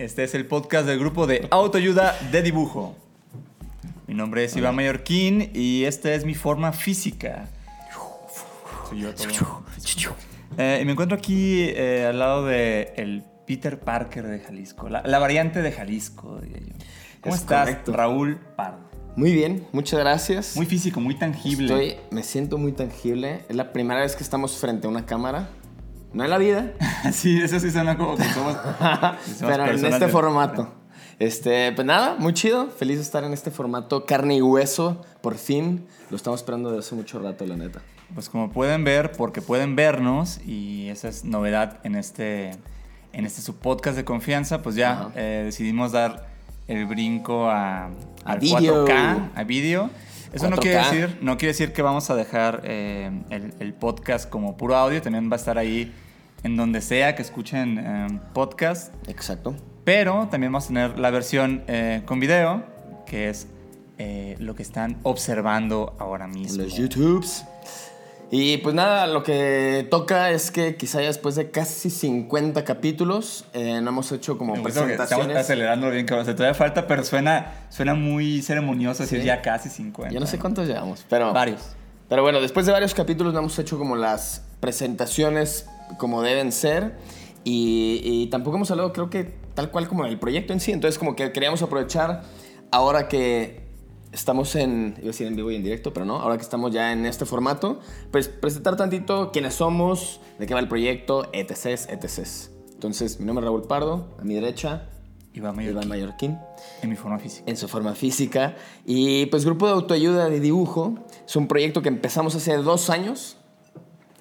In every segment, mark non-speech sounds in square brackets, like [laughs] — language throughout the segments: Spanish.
este es el podcast del grupo de autoayuda de dibujo. Mi nombre es Iván Mallorquín y esta es mi forma física. Soy yo todo. Eh, y me encuentro aquí eh, al lado de el Peter Parker de Jalisco, la, la variante de Jalisco, diría yo. ¿Cómo Es estás, correcto. Raúl Pardo? Muy bien, muchas gracias. Muy físico, muy tangible. Estoy, me siento muy tangible. Es la primera vez que estamos frente a una cámara. No en la vida, [laughs] sí, eso sí suena como que somos. que [laughs] somos pero en este de- formato. Este, pues nada, muy chido. Feliz de estar en este formato carne y hueso. Por fin. Lo estamos esperando desde hace mucho rato, la neta. Pues como pueden ver, porque pueden vernos, y esa es novedad en este, en este su podcast de confianza, pues ya eh, decidimos dar el brinco a, A al vídeo. 4K, a vídeo. Eso no 4K. quiere, decir, no quiere decir que vamos a dejar eh, el, el podcast como puro audio, también va a estar ahí en donde sea que escuchen eh, podcast, Exacto. pero también vamos a tener la versión eh, con video, que es eh, lo que están observando ahora En mismo. los YouTubes. Y pues nada, lo que toca es que quizá ya después de casi 50 capítulos, eh, no hemos hecho como que Estamos presentaciones. acelerando bien, cabrón. O sea, todavía falta, pero suena, suena muy ceremonioso decir Sí. ya casi 50. Yo no sé cuántos llevamos, pero... Varios. Pero bueno, después de varios capítulos no hemos hecho como las presentaciones como deben ser y, y tampoco hemos hablado creo que tal cual como del proyecto en sí. Entonces como que queríamos aprovechar ahora que estamos en, iba a decir en vivo y en directo, pero no, ahora que estamos ya en este formato, pues presentar tantito quiénes somos, de qué va el proyecto, etc, etc. Entonces mi nombre es Raúl Pardo, a mi derecha, Iván Mayor. Iván Mallorquín En mi forma física. en su forma física. Y pues Grupo de Autoayuda de Dibujo es un proyecto que empezamos hace dos años,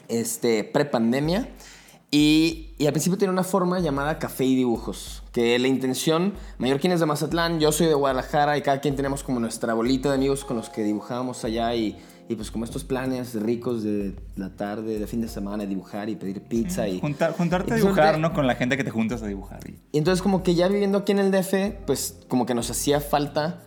este, pre-pandemia. Y, y al principio tenía una forma llamada Café y Dibujos, que la intención, Mallorquín es de Mazatlán, yo soy de Guadalajara y cada quien tenemos como nuestra bolita de amigos con los que dibujábamos allá y, y pues como estos planes ricos de la tarde, de fin de semana, dibujar y pedir pizza y... Junta- juntarte a y dibujar, suerte- ¿no? Con la gente que te juntas a dibujar. Y- y entonces como que ya viviendo aquí en el DF, pues como que nos hacía falta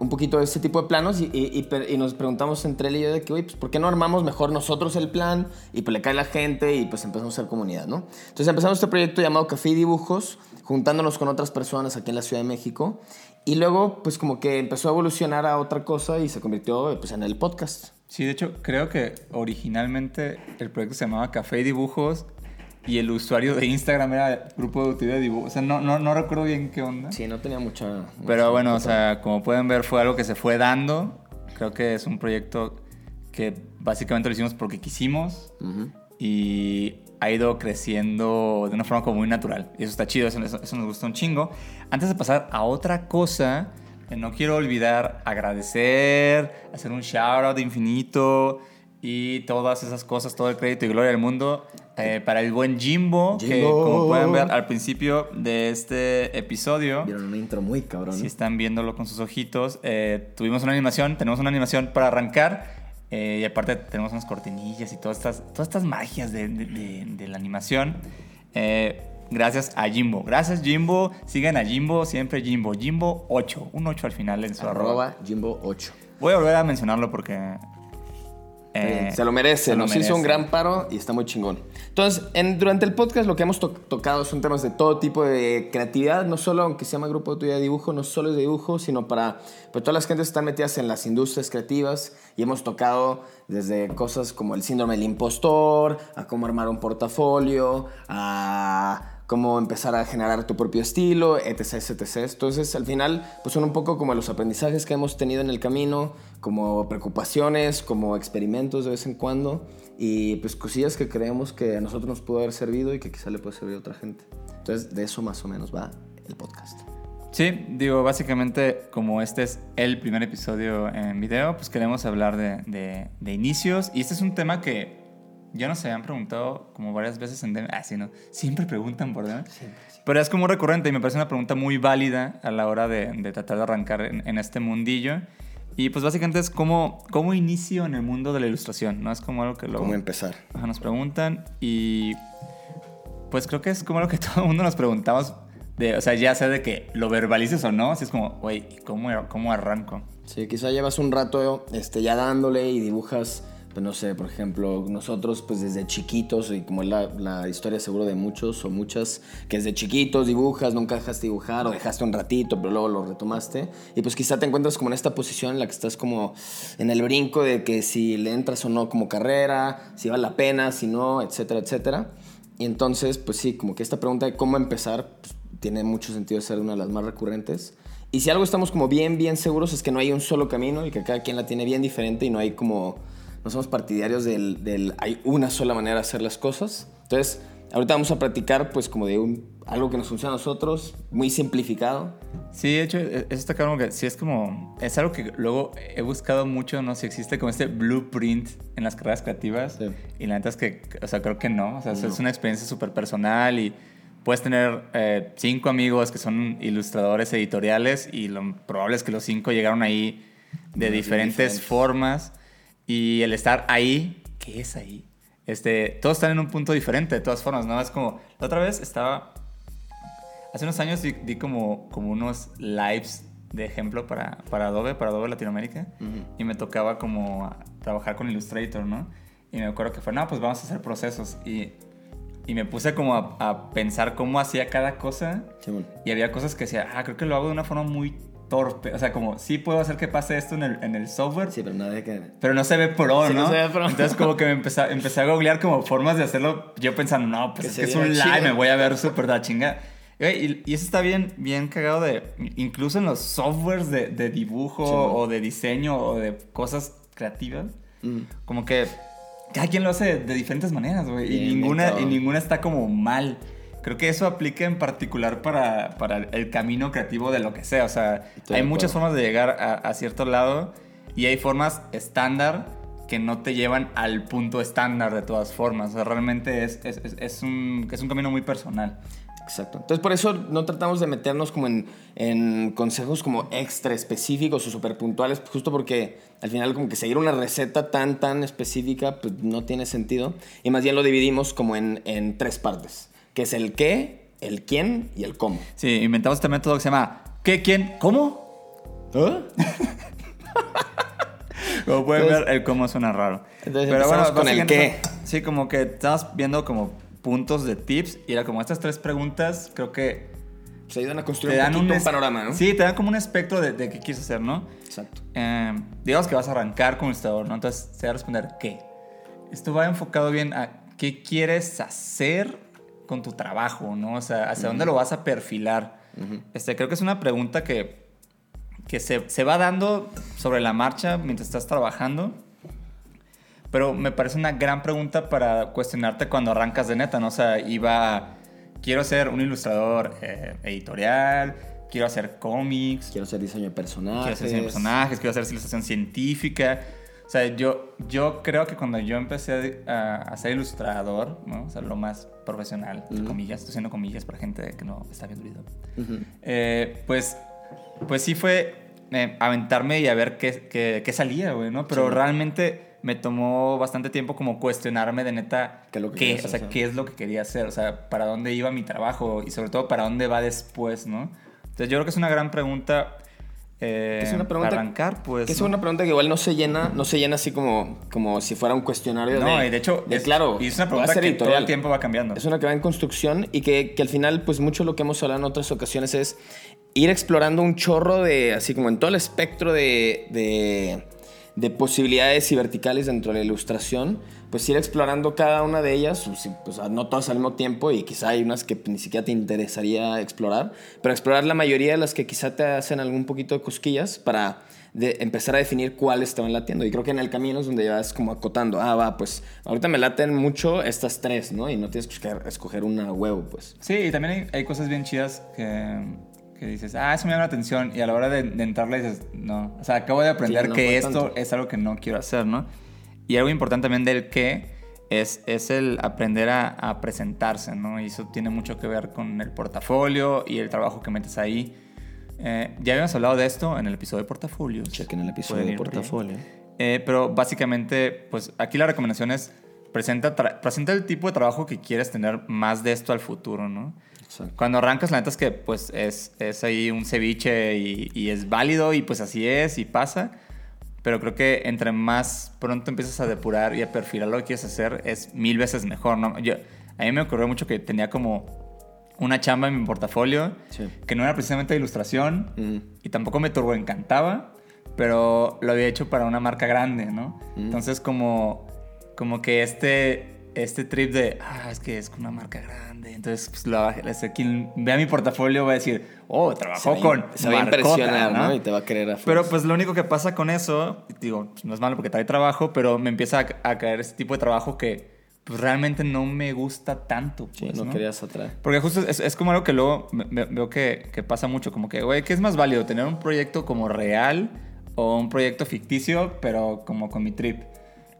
un poquito de ese tipo de planos y, nos preguntamos entre él y yo de que, pues ¿por qué no armamos mejor nosotros el plan y pues le cae la gente y pues empezamos a hacer comunidad, ¿no? Entonces empezamos este proyecto llamado Café y Dibujos, juntándonos con otras personas aquí en la Ciudad de México y luego pues como que empezó a evolucionar a otra cosa y se convirtió pues en el podcast. Sí, de hecho, creo que originalmente el proyecto se llamaba Café y Dibujos y el usuario de Instagram era Grupo de Utilidad de Dibujo. O sea, no, no, no recuerdo bien qué onda. Sí, no tenía mucha... Pero mucha bueno, o sea, como pueden ver, fue algo que se fue dando. Creo que es un proyecto que básicamente lo hicimos porque quisimos Ujú. y ha ido creciendo de una forma como muy natural. Y eso está chido, eso, eso- eso nos gusta un chingo. Antes de pasar a otra cosa, eh, no quiero olvidar agradecer, hacer un shout out infinito y todas esas cosas, todo el crédito y gloria del mundo eh, para el buen Jimbo, que Jimbo. como pueden ver al principio de este episodio, Vieron una intro muy cabrón. si están viéndolo con sus ojitos, eh, tuvimos una animación, tenemos una animación para arrancar eh, y aparte tenemos unas cortinillas y todas estas, todas estas magias de, de- de- de la animación. Eh, gracias a Jimbo. Gracias Jimbo. Sigan a Jimbo, siempre Jimbo. Jimbo 8, un 8 al final en su arroba. Arroba Jimbo 8. Voy a volver a mencionarlo porque... eh, se lo merece, se lo nos hizo un merece. gran paro y está muy chingón. Entonces, en- durante el podcast lo que hemos to- tocado son temas de todo tipo de creatividad, no solo, aunque se llama Grupo de de Dibujo, no solo es de dibujo, sino para pues, todas las gentes que están metidas en las industrias creativas y hemos tocado desde cosas como el síndrome del impostor, a cómo armar un portafolio, a cómo empezar a generar tu propio estilo, etc, etc. Entonces, al final, pues son un poco como los aprendizajes que hemos tenido en el camino, como preocupaciones, como experimentos de vez en cuando y pues cosillas que creemos que a nosotros nos pudo haber servido y que quizá le puede servir a otra gente. Entonces, de eso más o menos va el podcast. Sí, digo, básicamente como este es el primer episodio en video, pues queremos hablar de, de- de inicios y este es un tema que yo no sé, me han preguntado como varias veces en DM. Ah, sí, no. Siempre preguntan por DM. Pero es como recurrente y me parece una pregunta muy válida a la hora de, de tratar de arrancar en, en, este mundillo. Y pues básicamente es cómo, cómo inicio en el mundo de la ilustración, ¿no? Es como algo que luego... ¿Cómo empezar? Ajá, nos preguntan y pues creo que es como lo que [laughs] todo el mundo nos preguntamos. De, o sea, ya sea de que lo verbalices o no, así es como, güey, ¿cómo, ¿cómo arranco? Sí, quizá llevas un rato este, ya dándole y dibujas pues no sé, por ejemplo, nosotros pues desde chiquitos, y como la, la, historia seguro de muchos o muchas, que desde chiquitos dibujas, nunca dejaste dibujar o dejaste un ratito, pero luego lo retomaste, y pues quizá te encuentras como en esta posición en la que estás como en el brinco de que si le entras o no como carrera, si vale la pena, si no, etcétera, etcétera. Y entonces, pues sí, como que esta pregunta de cómo empezar pues, tiene mucho sentido ser una de las más recurrentes. Y si algo estamos como bien, bien seguros es que no hay un solo camino y que cada quien la tiene bien diferente y no hay como no somos partidarios del, del, hay una sola manera de hacer las cosas. Entonces, ahorita vamos a practicar pues como de un, algo que nos funciona a nosotros, muy simplificado. Sí, de hecho, eso está claro que sí es como, es algo que luego he buscado mucho, no sé si existe como este blueprint en las carreras creativas. Sí. Y la neta es que, o sea, creo que no. O sea, no. es una experiencia súper personal y puedes tener eh, cinco amigos que son ilustradores editoriales y lo probable es que los cinco llegaron ahí de diferentes, diferentes formas. Y el estar ahí, ¿qué es ahí? Este, todos están en un punto diferente, de todas formas, ¿no? Es como, la otra vez estaba, hace unos años di, di como, como unos lives de ejemplo para, para Adobe, para Adobe Latinoamérica, uh -huh. y me tocaba como trabajar con Illustrator, ¿no? Y me acuerdo que fue, no, pues vamos a hacer procesos. Y, y me puse como a, a, pensar cómo hacía cada cosa. Sí, bueno. Y había cosas que decía, ah, creo que lo hago de una forma muy torpe. O sea, como sí puedo hacer que pase esto en el, en el software. Sí, pero no de que... Pero no se ve pro, Sí, ¿no? no se ve pro. Entonces como que me empecé, empecé a googlear como formas de hacerlo. Yo pensando, no, pues Que es que un chido. live, me voy a ver súper da chinga. Y, y eso está bien, bien cagado de... Incluso en los softwares de, de dibujo o de diseño o de cosas creativas. Mm. Como que cada quien lo hace de, diferentes maneras, güey. Y ninguna, y ninguna está como mal. Creo que eso aplica en particular para, para el camino creativo de lo que sea. O sea, Estoy hay muchas formas de llegar a, a cierto lado y hay formas estándar que no te llevan al punto estándar de todas formas. O sea, realmente es, es, es- es un, es un camino muy personal. Exacto. Entonces, por eso no tratamos de meternos como en, en consejos como extra específicos o súper puntuales, justo porque al final como que seguir una receta tan, tan específica, pues no tiene sentido. Y más bien lo dividimos como en, en tres partes, que es el qué, el quién y el cómo. Sí, inventamos este método que se llama ¿Qué? ¿Quién? ¿Cómo? [laughs] Como pueden Entonces- ver, el cómo suena raro. Entonces empezamos con el qué. Sí, como que estamos viendo como puntos de tips y era como estas tres preguntas, creo que Se ayudan a construir un poquito un, panorama, ¿no? Sí, te dan como un espectro de, de qué quieres hacer, ¿no? Exacto. Eh, digamos que vas a arrancar como ilustrador, ¿no? Entonces se va a responder ¿qué? Esto va enfocado bien a qué quieres hacer con tu trabajo, ¿no? O sea, hacia dónde lo vas a perfilar. este, creo que es una pregunta que, que se, se va dando sobre la marcha mientras estás trabajando. Pero me parece una gran pregunta para cuestionarte cuando arrancas de neta, ¿no? O sea, iba, quiero ser un ilustrador eh, editorial, quiero hacer cómics, Quiero hacer diseño de personajes. quiero hacer diseño de personajes, quiero hacer ilustración científica. O sea, yo, yo creo que cuando yo empecé a, a ser ilustrador, ¿no? O sea, lo más profesional, entre Ujú. comillas, estoy haciendo comillas para gente que no está viendo el video. Ujú. Eh, pues, pues sí fue eh, aventarme y a ver qué, qué, qué salía, güey, ¿no? Pero Sí. realmente me tomó bastante tiempo como cuestionarme de neta ¿Qué lo que qué, o sea, qué es lo que quería hacer, o sea, para dónde iba mi trabajo y sobre todo para dónde va después, ¿no? Entonces yo creo que es una gran pregunta. Eh, Es una pregunta arrancar, pues. Que es una pregunta que igual no se llena, no se llena así como, como si fuera un cuestionario No, de, y de hecho, de, es, claro, y es una pregunta que todo el tiempo va cambiando. Es una que va en construcción y que, que al final, pues mucho lo que hemos hablado en otras ocasiones es ir explorando un chorro de, así como en todo el espectro de, de, de posibilidades y verticales dentro de la ilustración, pues ir explorando cada una de ellas, pues, pues, no todas al mismo tiempo y quizá hay unas que ni siquiera te interesaría explorar, pero explorar la mayoría de las que quizá te hacen algún poquito de cosquillas para de empezar a definir cuáles te van latiendo. Y creo que en el camino es donde ya vas como acotando, ah, va, pues ahorita me laten mucho estas tres, ¿no? Y no tienes que escoger, una huevo, pues. Sí, y también hay cosas bien chidas que, que dices, ah, eso me llama la atención. Y a la hora de, de entrarle dices, no. O sea, acabo de aprender Sí, no que esto tanto. es algo que no quiero hacer, ¿no? Y algo importante también del qué es, es el aprender a, a presentarse, ¿no? Y eso tiene mucho que ver con el portafolio y el trabajo que metes ahí. Eh, ya habíamos hablado de esto en el episodio de portafolio. Chequen el episodio de portafolio. Eh, pero básicamente, pues aquí la recomendación es presenta, presenta el tipo de trabajo que quieres tener más de esto al futuro, ¿no? Cuando arrancas, la neta es que pues es, es ahí un ceviche y, y es válido y pues así es y pasa. Pero creo que entre más pronto empiezas a depurar y a perfilar lo que quieres hacer, es mil veces mejor, ¿no? Yo, a mí me ocurrió mucho que tenía como una chamba en mi portafolio Sí. que no era precisamente de ilustración y tampoco me turbo encantaba, pero lo había hecho para una marca grande, ¿no? Entonces como, como que este, este trip de, ah, es que es una marca grande, entonces pues lo, este, quien vea mi portafolio va a decir, oh, trabajó con se va a marcota", impresionar, ¿no? Y te va a querer a Pero pues lo único que pasa con eso, digo, pues, no es malo porque trae trabajo, pero me empieza a, a caer este tipo de trabajo que pues, realmente no me gusta tanto. Sí, pues, no, ¿no? querías atraer. Porque justo es, es como algo que luego veo que, que pasa mucho, como que, güey, ¿qué es más válido? ¿Tener un proyecto como real o un proyecto ficticio, pero como con mi trip?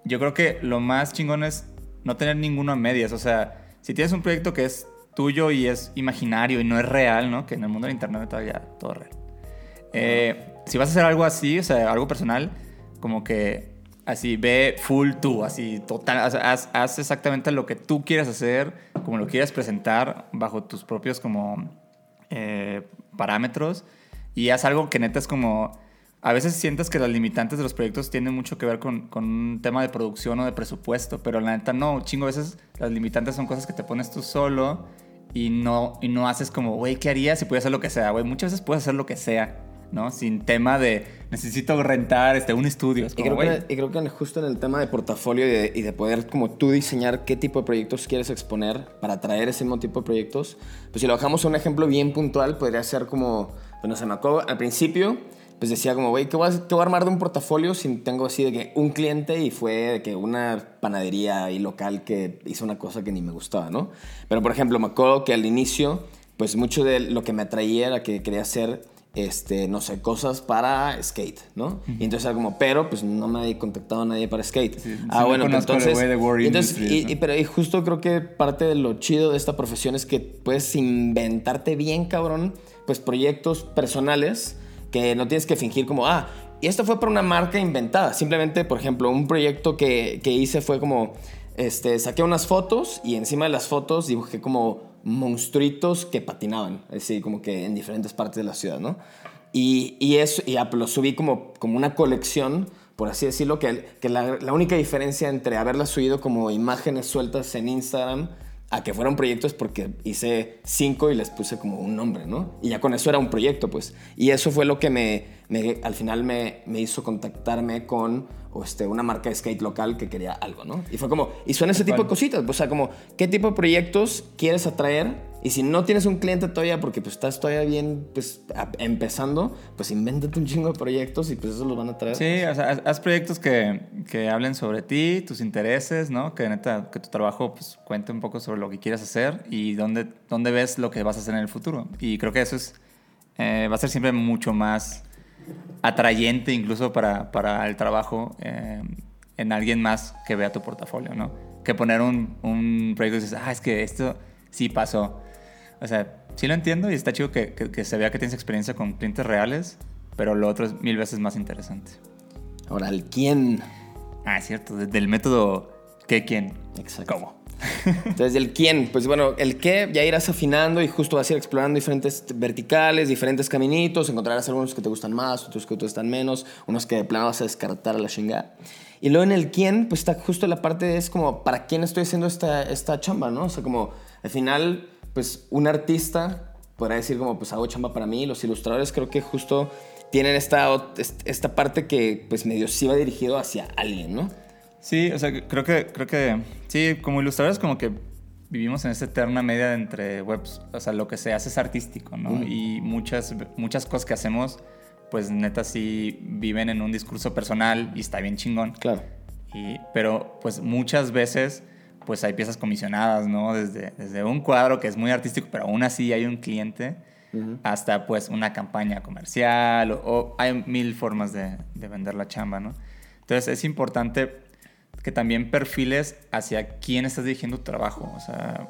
Yo creo que lo más chingón es no tener ninguno a medias. O sea, si tienes un proyecto que es tuyo y es imaginario y no es real, ¿no? Que en el mundo del internet todavía todo es real. Eh, si vas a hacer algo así, o sea, algo personal, como que así ve full tú, así total, haz, haz exactamente lo que tú quieres hacer, como lo quieres presentar, bajo tus propios como eh, parámetros y haz algo que neta es como... A veces sientes que las limitantes de los proyectos tienen mucho que ver con, con un tema de producción o de presupuesto, pero la neta no, chingo, a veces las limitantes son cosas que te pones tú solo y no, y no haces como, güey, ¿qué harías si puedes hacer lo que sea? Güey, muchas veces puedes hacer lo que sea, ¿no? Sin tema de necesito rentar este, un estudio. Es Y creo, que, y creo que justo en el tema de portafolio y de, y de poder como tú diseñar qué tipo de proyectos quieres exponer para atraer ese mismo tipo de proyectos, pues si lo bajamos a un ejemplo bien puntual, podría ser como, pues no sé, me acuerdo al principio, pues decía como, güey, ¿qué, voy a- qué voy a armar de un portafolio si tengo así de que un cliente y fue de que una panadería ahí local que hizo una cosa que ni me gustaba, ¿no? Pero por ejemplo, me acuerdo que al inicio, pues mucho de lo que me atraía era que quería hacer este, no sé, cosas para skate, ¿no? Y entonces era como, pero pues no me había contactado a nadie para skate. Sí, sí ah, me bueno, pues entonces... entonces y, ¿no? y- pero y justo creo que parte de lo chido de esta profesión es que puedes inventarte bien, cabrón, pues proyectos personales que no tienes que fingir como, ah, y esto fue para una marca inventada. Simplemente, por ejemplo, un proyecto que, que hice fue como, este, saqué unas fotos y encima de las fotos dibujé como monstruitos que patinaban, así como que en diferentes partes de la ciudad, ¿no? Y, y eso, y pues, lo subí como, como una colección, por así decirlo, que, que la, la única diferencia entre haberlas subido como imágenes sueltas en Instagram a que fueran proyectos porque hice cinco y les puse como un nombre, ¿no? Y ya con eso era un proyecto, pues. Y eso fue lo que me, me- al final me, me hizo contactarme con este, una marca de skate local que quería algo, ¿no? Y fue como, y son ese tipo de cositas, o sea, como, ¿qué tipo de proyectos quieres atraer? Y si no tienes un cliente todavía, porque pues estás todavía bien, pues, a- empezando, pues invéntate un chingo de proyectos y pues eso los van a traer. Sí, o sea, haz, haz proyectos que, que hablen sobre ti, tus intereses, ¿no? Que neta, que tu trabajo pues, cuente un poco sobre lo que quieres hacer y dónde, dónde ves lo que vas a hacer en el futuro. Y creo que eso es, eh, va a ser siempre mucho más atrayente incluso para, para el trabajo eh, en alguien más que vea tu portafolio, ¿no? Que poner un, un proyecto y dices, ah, es que esto sí pasó. O sea, sí lo entiendo y está chido que, que- que se vea que tienes experiencia con clientes reales, pero lo otro es mil veces más interesante. Ahora, el quién. Ah, es cierto, desde el método ¿qué, quién? Exacto. ¿Cómo? Entonces, el quién, pues bueno, el qué ya irás afinando y justo vas a ir explorando diferentes verticales, diferentes caminitos, encontrarás algunos que te gustan más, otros que te gustan menos, unos que de plano vas a descartar a la chingada. Y luego en el quién, pues está justo la parte es como, ¿para quién estoy haciendo esta, esta chamba, no? O sea, como al final, pues un artista podrá decir como, pues hago chamba para mí, los ilustradores creo que justo tienen esta, esta parte que pues medio sí va dirigido hacia alguien, ¿no? Sí, o sea, creo que, creo que, sí, como ilustradores como que vivimos en esta eterna media entre webs, o sea, lo que se hace es artístico, ¿no? Y muchas, muchas cosas que hacemos, pues neta sí viven en un discurso personal y está bien chingón. Claro. Y, pero pues muchas veces pues hay piezas comisionadas, ¿no? Desde, desde un cuadro que es muy artístico, pero aún así hay un cliente, hasta pues una campaña comercial, o, o hay mil formas de, de vender la chamba, ¿no? Entonces es importante que también perfiles hacia quién estás dirigiendo tu trabajo. O sea,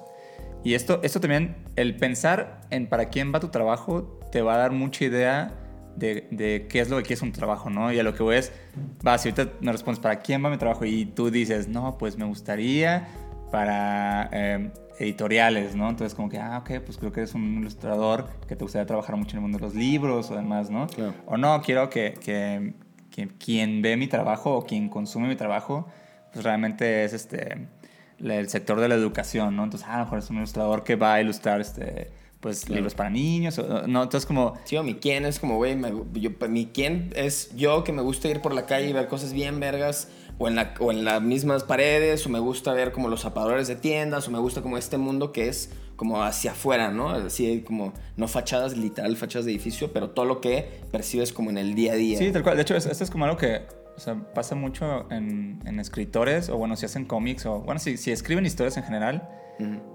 y esto, esto también, el pensar en para quién va tu trabajo, te va a dar mucha idea de, de qué es lo que quieres un trabajo, ¿no? Y a lo que voy es, va, si ahorita me respondes, ¿para quién va mi trabajo? Y tú dices, no, pues me gustaría para eh, editoriales, ¿no? Entonces como que, ah, ok, pues creo que eres un ilustrador que te gustaría trabajar mucho en el mundo de los libros o demás, ¿no? Claro. O no, quiero que, que, que quien ve mi trabajo o quien consume mi trabajo, pues realmente es este el sector de la educación, ¿no? Entonces, ah, a lo mejor es un ilustrador que va a ilustrar este pues Claro. libros para niños, o, no, entonces como Sí, o mi quién es como, güey, yo- mi quién es yo que me gusta ir por la calle y ver cosas bien vergas, o en, la, o en las mismas paredes, o me gusta ver como los zapadores de tiendas, o me gusta como este mundo que es como hacia afuera, ¿no? Así como, no fachadas, literal fachadas de edificio, pero todo lo que percibes como en el día a día. Sí, tal cual. De hecho, es- esto es como algo que o sea, pasa mucho en, en escritores, o bueno, si hacen cómics, o bueno, si, si escriben historias en general,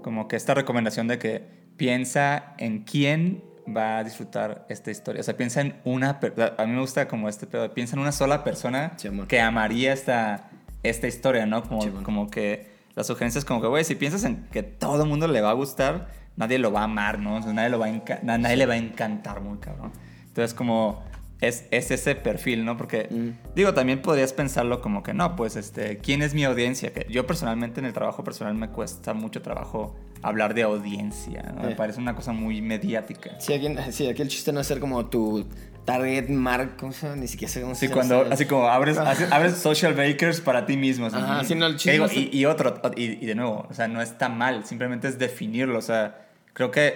como que esta recomendación de que piensa en quién va a disfrutar esta historia. O sea, piensa en una... per- A mí me gusta como este pedo, piensa en una sola persona Sí, que amaría esta, esta historia, ¿no? Como, Sí, como que la sugerencia es como que, güey, si piensas en que todo el mundo le va a gustar, nadie lo va a amar, ¿no? O sea, nadie, lo va a nadie le va a encantar muy cabrón. Entonces, como es, es ese perfil, ¿no? Porque, Mm. digo, también podrías pensarlo como que, no, pues, este, ¿quién es mi audiencia? Que yo personalmente en el trabajo personal me cuesta mucho trabajo hablar de audiencia, ¿no? Me Eh. parece una cosa muy mediática. Sí, aquí, sí, aquí el chiste no es ser como tu target mark. Ni siquiera sé cómo se llama. cuando, así como abres, [laughs] abres social bakers para ti mismo. así. Ajá, sí, no, el Y chiste digo, y, y otro, y, y de nuevo, o sea, no está mal, simplemente es definirlo. O sea, creo que,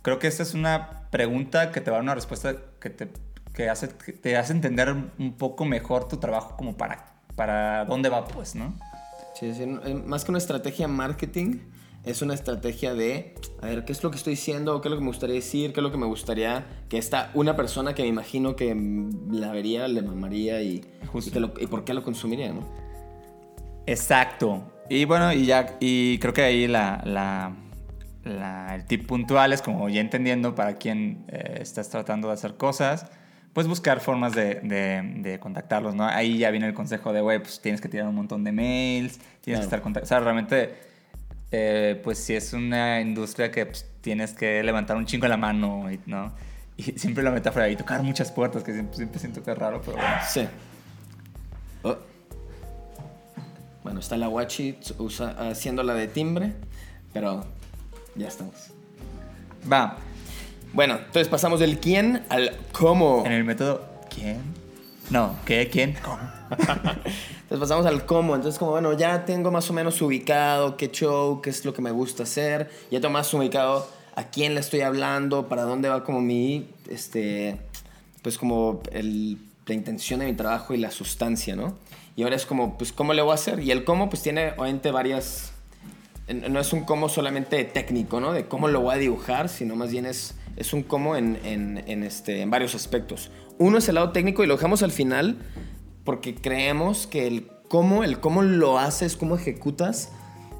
creo que esta es una pregunta que te va a dar una respuesta que te, que hace, que te hace entender un poco mejor tu trabajo como para, para dónde va, pues, ¿no? Sí, sí, eh, más que una estrategia marketing, es una estrategia de, a ver, ¿qué es lo que estoy diciendo? ¿Qué es lo que me gustaría decir? ¿Qué es lo que me gustaría que esta una persona que me imagino que la vería, le mamaría y, y, que lo- y por qué lo consumiría, ¿no? Exacto. Y bueno, y ya, y creo que ahí la, la- la- el tip puntual es como ya entendiendo para quién eh, estás tratando de hacer cosas, pues buscar formas de, de- de contactarlos, ¿no? Ahí ya viene el consejo de, güey, pues tienes que tirar un montón de mails, tienes Claro. que estar contactando. O sea, realmente, eh, pues si es una industria que pues, tienes que levantar un chingo la mano, ¿no? Y [laughs] siempre la metáfora y tocar muchas puertas, que siempre, siempre siento que es raro, pero bueno. Sí. Oh. Bueno, está la Wachi usa- haciendo la de timbre, pero ya estamos. Va, Bueno, entonces pasamos del quién al cómo. en el método, ¿quién? No, ¿qué? ¿Quién? ¿Cómo? [laughs] Entonces pasamos al cómo. Entonces, como bueno, ya tengo más o menos ubicado qué show, qué es lo que me gusta hacer. Ya tengo más ubicado a quién le estoy hablando, para dónde va como mi, este, pues como el- la intención de mi trabajo y la sustancia, ¿no? Y ahora es como, pues, ¿cómo le voy a hacer? Y el cómo, pues, tiene obviamente varias... No es un cómo solamente técnico, ¿no? De cómo lo voy a dibujar, sino más bien es, es un cómo en, en, en este, en varios aspectos. Uno es el lado técnico y lo dejamos al final porque creemos que el cómo, el cómo lo haces, cómo ejecutas,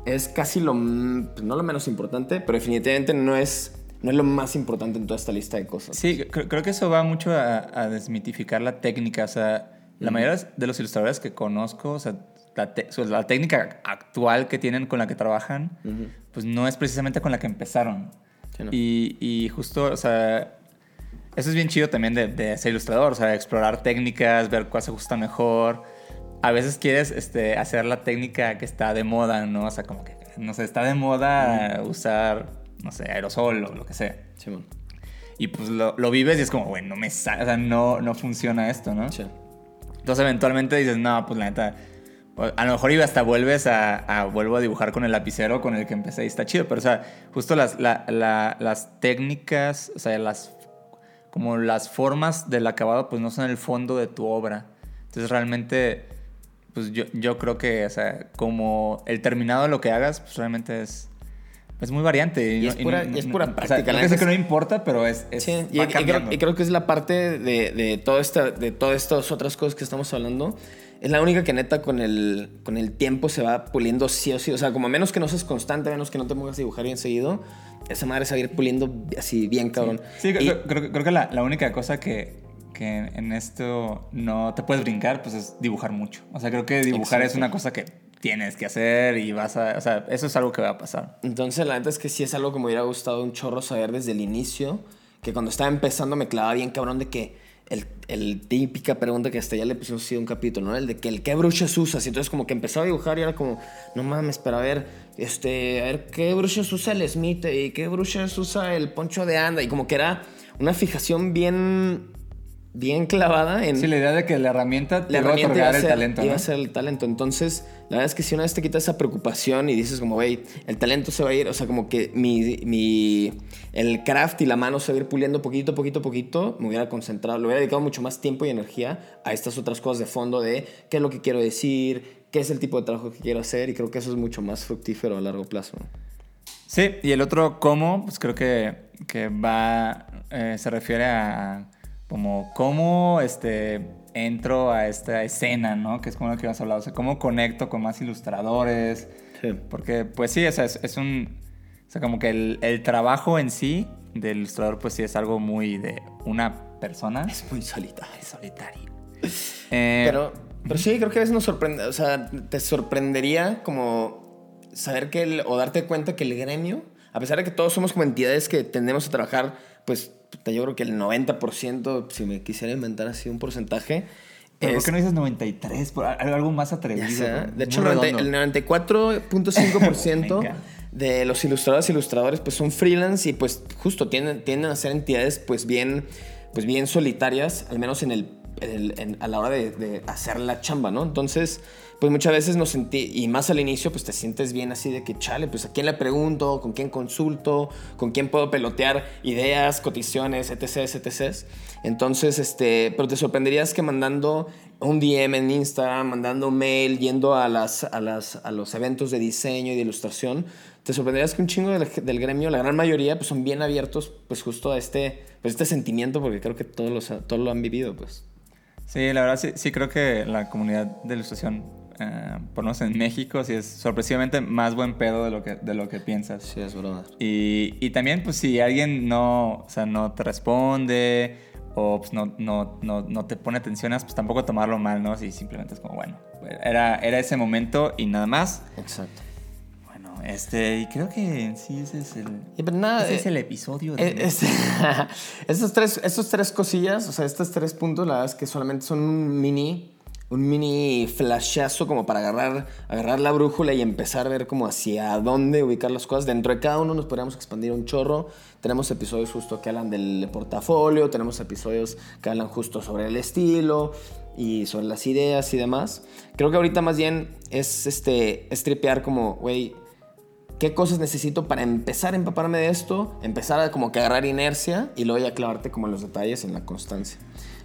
es casi lo, pues, no lo menos importante, pero definitivamente no es, no es lo más importante en toda esta lista de cosas. Sí, creo, creo que eso va mucho a, a desmitificar la técnica. O sea, la mayoría de los ilustradores que conozco, o sea, la, te- técnica actual que tienen con la que trabajan, pues no es precisamente con la que empezaron. Sí, no. y, y justo, o sea, eso es bien chido también de, de ser ilustrador, o sea, explorar técnicas, ver cuál se ajusta mejor. A veces quieres este, hacer la técnica que está de moda, ¿no? O sea, como que, no sé, está de moda usar, no sé, aerosol o lo que sea. Simón. Y pues lo, lo vives y es como, bueno, no me sale, o sea, no, no funciona esto, ¿no? Sí. Entonces eventualmente dices, no, pues la neta, a lo mejor y hasta vuelves a, a- vuelvo a dibujar con el lapicero con el que empecé y está chido, pero o sea, justo las, la- la- las técnicas, o sea, las, como las formas del acabado, pues no son el fondo de tu obra. Entonces realmente, pues yo, yo creo que, o sea, como el terminado de lo que hagas, pues realmente es... Es muy variante. Y es pura- y es pura o sea, práctica, no la que no importa, pero es, es Sí, y, y creo, y creo que es la parte de, de, todo esta, de todas estas otras cosas que estamos hablando. Es la única que neta con el, con el tiempo se va puliendo sí o sí. O sea, como menos que no seas constante, menos que no te pongas a dibujar bien seguido, esa madre se va a ir puliendo así bien cabrón. Sí, Y- creo, creo- creo que la, la única cosa que, que en esto no te puedes brincar, pues es dibujar mucho. O sea, creo que dibujar es una cosa que, tienes que hacer y vas a, o sea, eso es algo que va a pasar. Entonces, la neta es que sí es algo que me hubiera gustado un chorro saber desde el inicio. Que cuando estaba empezando me clavaba bien cabrón de que el, el típica pregunta que hasta ya le pusimos así un capítulo, ¿no? El de que el qué brushas usas. Y entonces como que empezaba a dibujar y era como, no mames, pero a ver, este, a ver, ¿qué brushas usa el Smith? ¿Y qué brushas usa el Poncho de Anda? Y como que era una fijación bien, bien clavada en... Sí, la idea de que la herramienta te la va a herramienta iba a, otorgar el talento, iba ¿no? a ser el talento. Entonces, la verdad es que si una vez te quitas esa preocupación y dices como, güey, el talento se va a ir, o sea, como que mi, mi, el craft y la mano se va a ir puliendo poquito, poquito, poquito, me hubiera concentrado, le hubiera dedicado mucho más tiempo y energía a estas otras cosas de fondo de qué es lo que quiero decir, qué es el tipo de trabajo que quiero hacer y creo que eso es mucho más fructífero a largo plazo. Sí, y el otro cómo, pues creo que, que va, eh, se refiere a como cómo este, entro a esta escena, ¿no? Que es como lo que ibas a hablar, o sea, cómo conecto con más ilustradores. Sí. Porque, pues sí, o sea, es, es un, o sea, como que el, el trabajo en sí del ilustrador, pues sí es algo muy de una persona. Es muy solitario. Es solitario. [laughs] Eh, Pero, pero sí, creo que a veces nos sorprende, o sea, te sorprendería como saber que, el- o darte cuenta que el gremio, a pesar de que todos somos como entidades que tendemos a trabajar, pues yo creo que el 90%, si me quisiera inventar así un porcentaje, ¿Pero ¿Por qué no dices 93? Por algo más atrevido. de hecho, el 90 redondo. el 94.5% [laughs] Me encanta. de los ilustradores y ilustradores pues son freelance y pues justo tienden, tienden a ser entidades pues bien, pues bien solitarias, al menos en el, en el- en- a la hora de, de hacer la chamba, ¿no? Entonces, pues muchas veces nos sentí, y más al inicio, pues te sientes bien así de que, chale, pues a quién le pregunto, con quién consulto, con quién puedo pelotear ideas, coticiones, etc, etc. Entonces, este, pero te sorprenderías que mandando un DM en Instagram, mandando un mail, yendo a, las, a, las, a los eventos de diseño y de ilustración, te sorprenderías que un chingo del, del gremio, la gran mayoría, pues son bien abiertos, pues justo a este, pues este sentimiento, porque creo que todos, los, todos lo han vivido, pues. Sí, la verdad sí, sí creo que la comunidad de ilustración, eh, por lo menos en México, sí es sorpresivamente más buen pedo de lo que, de lo que piensas. Sí, es verdad. Y, y también, pues, si alguien no, o sea, no te responde o pues, no, no, no, no te pone atenciones, pues tampoco tomarlo mal, ¿no? Si simplemente es como, bueno, era, era ese momento y nada más. Exacto. Bueno, este, y creo que en sí ese es el, nada, ese es eh, el episodio. de- Eh, este- [laughs] estos, tres, estos tres cosillas, o sea, estos tres puntos, la verdad es que solamente son un mini, un mini flashazo como para agarrar, agarrar la brújula y empezar a ver como hacia dónde ubicar las cosas. Dentro de cada uno nos podríamos expandir un chorro. Tenemos episodios justo que hablan del portafolio, tenemos episodios que hablan justo sobre el estilo y sobre las ideas y demás. Creo que ahorita más bien es este, es tripear como, güey, qué cosas necesito para empezar a empaparme de esto, empezar a como que agarrar inercia y luego ya clavarte como en los detalles, en la constancia.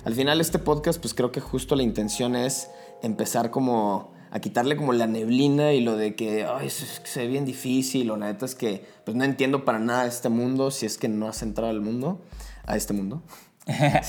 Al final este podcast pues creo que justo la intención es empezar como a quitarle como la neblina y lo de que Ay, es es se ve bien difícil o la neta es que pues no entiendo para nada este mundo si es que no has entrado al mundo, a este mundo.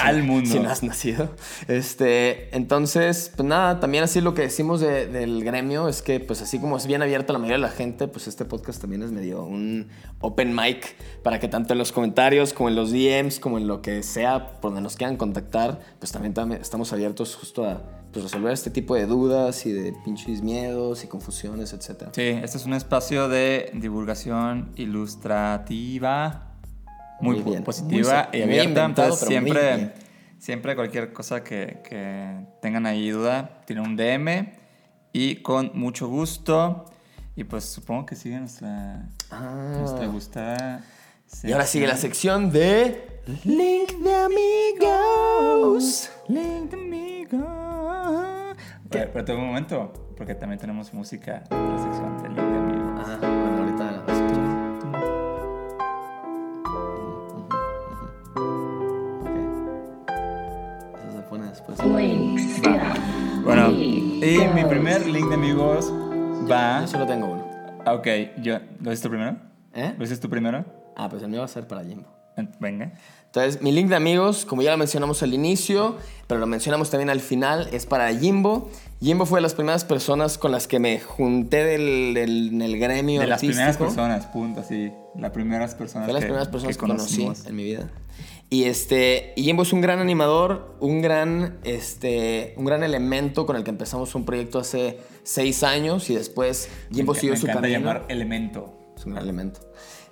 Al mundo. Si no has nacido. Este, entonces, pues nada, también así lo que decimos de- del gremio es que, pues así como es bien abierta la mayoría de la gente, pues este podcast también es medio un open mic para que tanto en los comentarios como en los DMs, como en lo que sea, por donde nos quieran contactar, pues también tam- estamos abiertos justo a pues, resolver este tipo de dudas y de pinches miedos y confusiones, etc. Sí, este es un espacio de divulgación ilustrativa muy, Muy bien. positiva Muy y abierta. Entonces, siempre, siempre cualquier cosa que, que tengan ahí duda, tienen un DM y con mucho gusto. Y pues supongo que sigue nuestra, Ah. nuestra gustada. Y ahora sigue la sección de Link de Amigos. Link de amigos. Pero, pero tengo un momento, porque también tenemos música en la sección de Link y mi primer link de amigos va. Yo solo tengo uno. Ah, Ok, yo. ¿Lo dices tú primero? ¿Eh? ¿Lo dices tú primero? Ah, pues el mío va a ser para Jimbo. En- Venga. Entonces, mi link de amigos, como ya lo mencionamos al inicio, pero lo mencionamos también al final, es para Jimbo. Jimbo fue de las primeras personas con las que me junté del, del- en el gremio De las artístico. primeras personas, punto, así. Las primeras personas Fue las que, primeras personas que, conocí conocimos. en mi vida. Y este, y Jimbo es un gran animador, un gran, este, un gran elemento con el que empezamos un proyecto hace seis años y después Jimbo Me siguió su me encanta camino. llamar elemento. Es un gran elemento.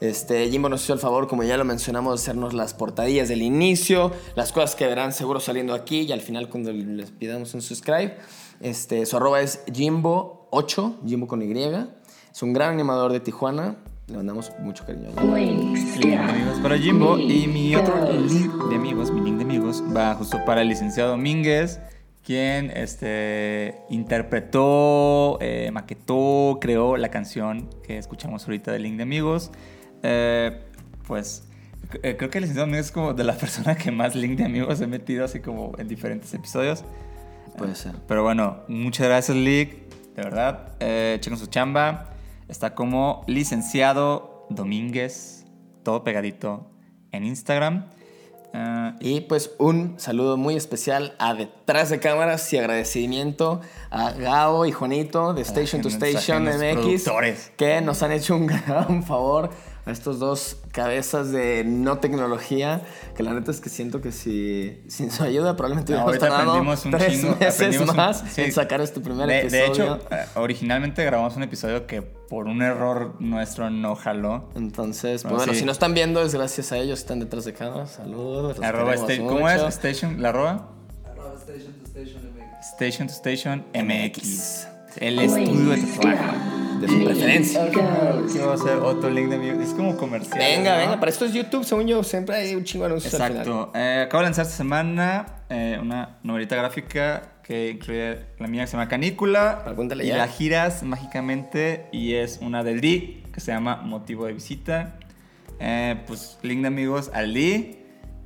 Este, Jimbo nos hizo el favor, como ya lo mencionamos, de hacernos las portadillas del inicio, las cosas que verán seguro saliendo aquí y al final cuando les pidamos un subscribe. Este, su arroba es Jimbo8, Jimbo con Y. Es un gran animador de Tijuana. Le mandamos mucho cariño. Link de amigos para Jimbo. Y mi otro link de amigos, mi link de amigos, va justo para el licenciado Domínguez, quien este, interpretó, eh, maquetó, creó la canción que escuchamos ahorita de link de amigos. Eh, pues eh, creo que el licenciado Domínguez es como de la [laughs] persona que más link de amigos he metido así como en diferentes episodios. Puede ser. Pero bueno, muchas gracias, Lick. De verdad, eh, chequen su chamba. Está como licenciado Domínguez, todo pegadito en Instagram. Eh, Y pues un saludo muy especial a Detrás de Cámaras y agradecimiento a Gao y Juanito de Station to Station MX que nos han hecho un gran favor a estos dos cabezas de no tecnología que la neta es que siento que si sin su ayuda probablemente No, hubiéramos tardado tres chingo, meses un- más sí. en sacar este primer de, de episodio. hecho, eh, originalmente grabamos un episodio que por un error nuestro no jaló. entonces, pues Bueno, bueno, sí. si no están viendo es gracias a ellos, están detrás de cámaras. Saludos. Arroba sta- ¿Cómo es? Station, ¿La arroba? Arroba Station to Station MX. Station to Station MX. El estudio de tatuaje. De su preferencia. Aquí va a ser otro link de amigos. Es como comercial. Venga, ¿no? venga, para esto es YouTube, según yo, siempre hay un chingo de anuncios al final. Exacto. Eh, acabo de lanzar esta semana eh, una novelita gráfica que incluye la mía que se llama Canícula. Pregúntale y ya. la giras mágicamente y es una del Lee que se llama Motivo de Visita. Eh, pues link de amigos al Lee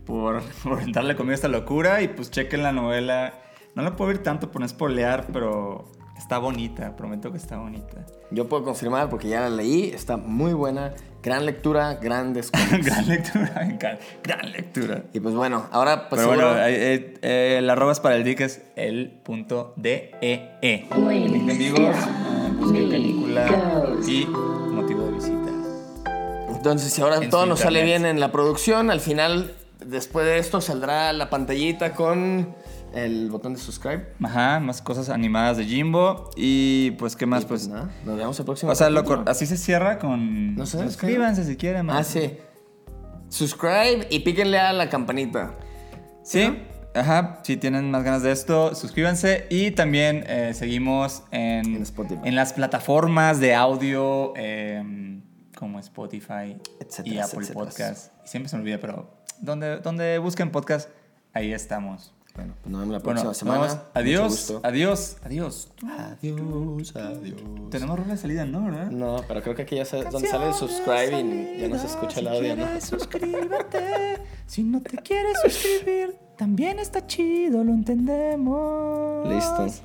por, [laughs] por darle a esta locura y pues chequen la novela. No la puedo ver tanto por no spoilear, pero está bonita, prometo que está bonita. Yo puedo confirmar porque ya la leí, está muy buena, gran lectura, grandes [laughs] cosas. gran lectura. Gran lectura. y pues bueno, ahora pues Pero seguro- bueno, eh, eh, eh, el arroba es para el dick es el punto de e e. Link de amigos, eh, busquen canícula y motivo de visita. entonces si ahora en todo nos sale bien en la producción, al final, después de esto saldrá la pantallita con el botón de subscribe. Ajá, más cosas animadas de Jimbo y pues qué más Y pues pues. nada, nos vemos el próximo O sea, lo capítulo. cor- así se cierra con No sé, suscríbanse si quieren. Ah, más. sí. Subscribe y píquenle a la campanita. Sí, ajá, si tienen más ganas de esto, suscríbanse y también eh, seguimos en, En Spotify. en las plataformas de audio em, como Spotify Etcétera, y Apple etcétera. Podcast. Siempre se me olvida, pero donde, donde busquen podcast, ahí estamos. Bueno, pues nos vemos la Bueno, próxima nos semana. Mucho adiós, adiós, adiós. Adiós, adiós. Tenemos rola de salida, ¿no? ¿verdad? No, pero creo que aquí ya se, donde sale el subscribe y ya no se escucha el audio, ¿no? suscríbete. Si no te quieres suscribir, también está chido, lo entendemos. Listo.